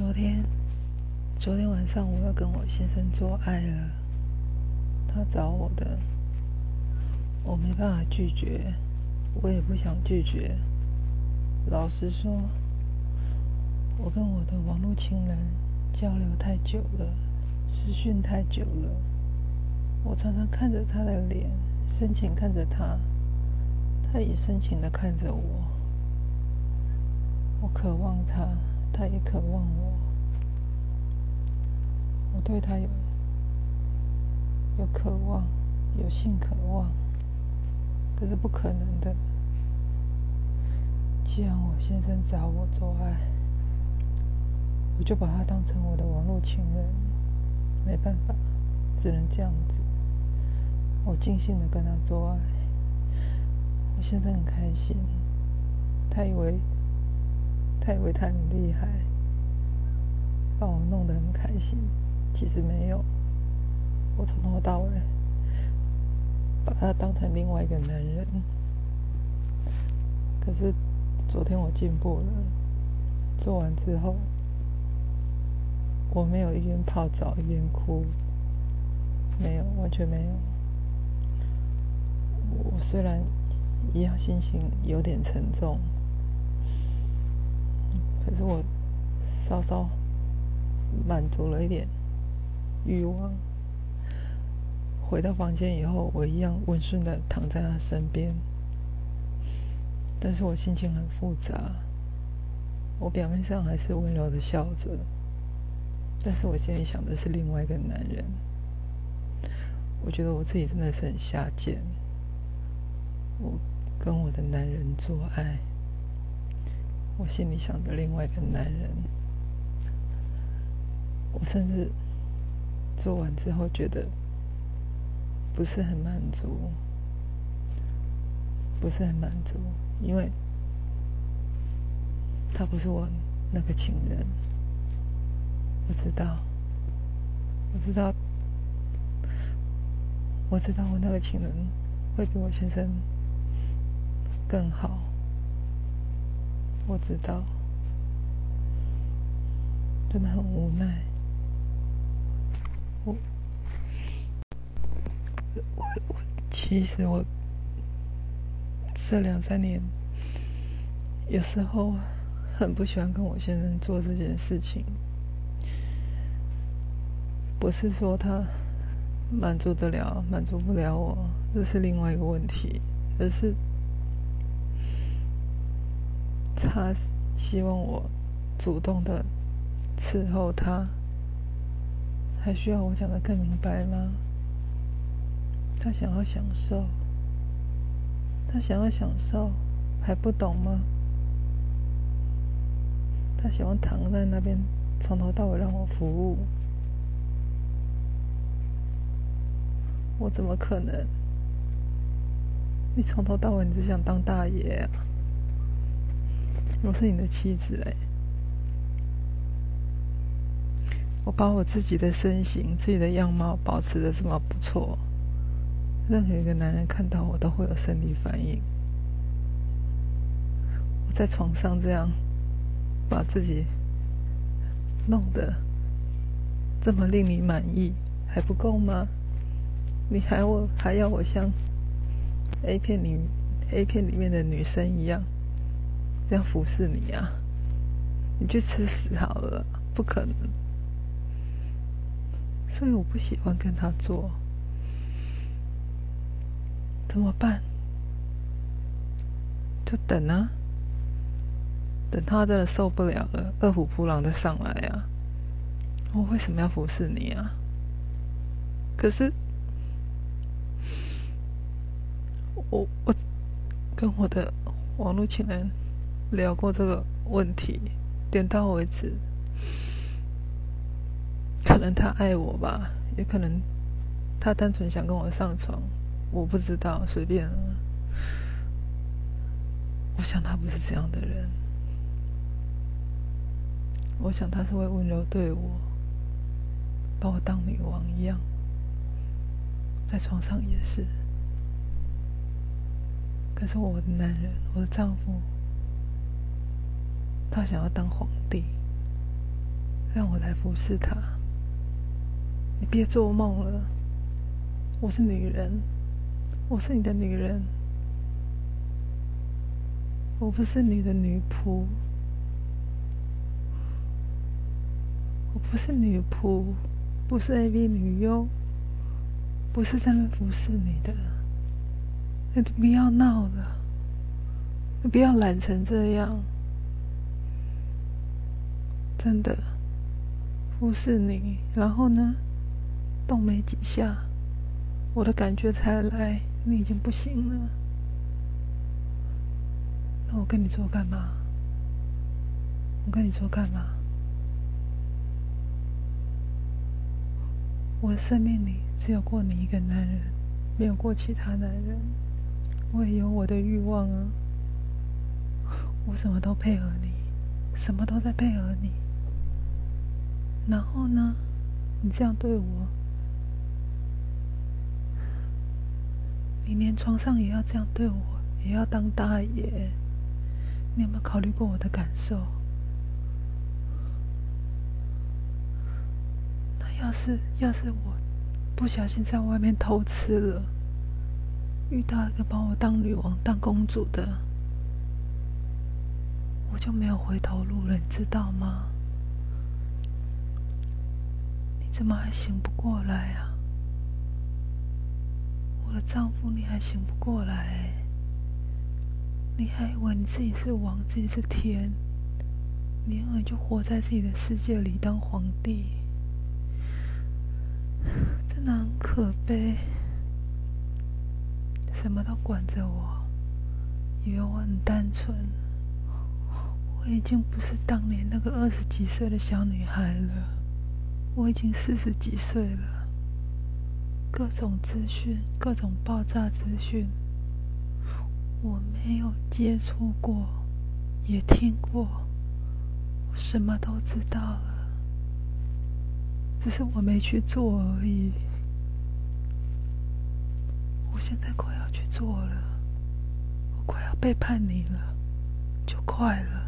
昨天，昨天晚上我要跟我先生做爱了，他找我的，我没办法拒绝，我也不想拒绝。老实说，我跟我的网络情人交流太久了，私讯太久了，我常常看着他的脸，深情看着他，他也深情的看着我，我渴望他。他也渴望我，我对他有有渴望，有性渴望，可是不可能的。既然我先生找我做爱，我就把他当成我的网络情人，没办法，只能这样子。我尽兴的跟他做爱，我现在很开心，他以为。他以为他很厉害，把我弄得很开心，其实没有。我从头到尾把他当成另外一个男人。可是昨天我进步了，做完之后，我没有一边泡澡一边哭，没有，完全没有。我虽然一样心情有点沉重。可是我稍稍满足了一点欲望，回到房间以后，我一样温顺的躺在他身边，但是我心情很复杂。我表面上还是温柔的笑着，但是我心里想的是另外一个男人。我觉得我自己真的是很下贱，我跟我的男人做爱。我心里想着另外一个男人，我甚至做完之后觉得不是很满足，不是很满足，因为他不是我那个情人，我知道，我知道，我知道我那个情人会比我先生更好。我知道，真的很无奈。我，我，我，其实我这两三年，有时候很不喜欢跟我先生做这件事情。不是说他满足得了，满足不了我，这是另外一个问题，而是。他希望我主动的伺候他，还需要我讲的更明白吗？他想要享受，他想要享受，还不懂吗？他喜欢躺在那边，从头到尾让我服务，我怎么可能？你从头到尾你只想当大爷！我是你的妻子哎，我把我自己的身形、自己的样貌保持的这么不错，任何一个男人看到我都会有生理反应。我在床上这样把自己弄得这么令你满意，还不够吗？你还我还要我像 A 片里 A 片里面的女生一样？这样服侍你啊？你去吃屎好了，不可能。所以我不喜欢跟他做，怎么办？就等啊，等他真的受不了了，饿虎扑狼的上来啊！我为什么要服侍你啊？可是，我我跟我的网络情人。聊过这个问题，点到为止。可能他爱我吧，也可能他单纯想跟我上床，我不知道，随便了。我想他不是这样的人，我想他是会温柔对我，把我当女王一样，在床上也是。可是我的男人，我的丈夫。他想要当皇帝，让我来服侍他。你别做梦了，我是女人，我是你的女人，我不是你的女仆，我不是女仆，不是 AV 女优，不是在那服侍你的。你不要闹了，你不要懒成这样，真的服侍你，然后呢？动没几下，我的感觉才来，你已经不行了。那我跟你做干嘛？我跟你做干嘛？我的生命里只有过你一个男人，没有过其他男人。我也有我的欲望啊，我什么都配合你，什么都在配合你。然后呢，你这样对我。你连床上也要这样对我，也要当大爷？你有没有考虑过我的感受？那要是要是我不小心在外面偷吃了，遇到一个把我当女王、当公主的，我就没有回头路了，你知道吗？你怎么还醒不过来啊？我的丈夫，你还醒不过来？你还以为你自己是王，自己是天？你永远就活在自己的世界里当皇帝，真的很可悲。什么都管着我，以为我很单纯。我已经不是当年那个二十几岁的小女孩了，我已经四十几岁了。各种资讯，各种爆炸资讯，我没有接触过，也听过，我什么都知道了，只是我没去做而已。我现在快要去做了，我快要背叛你了，就快了。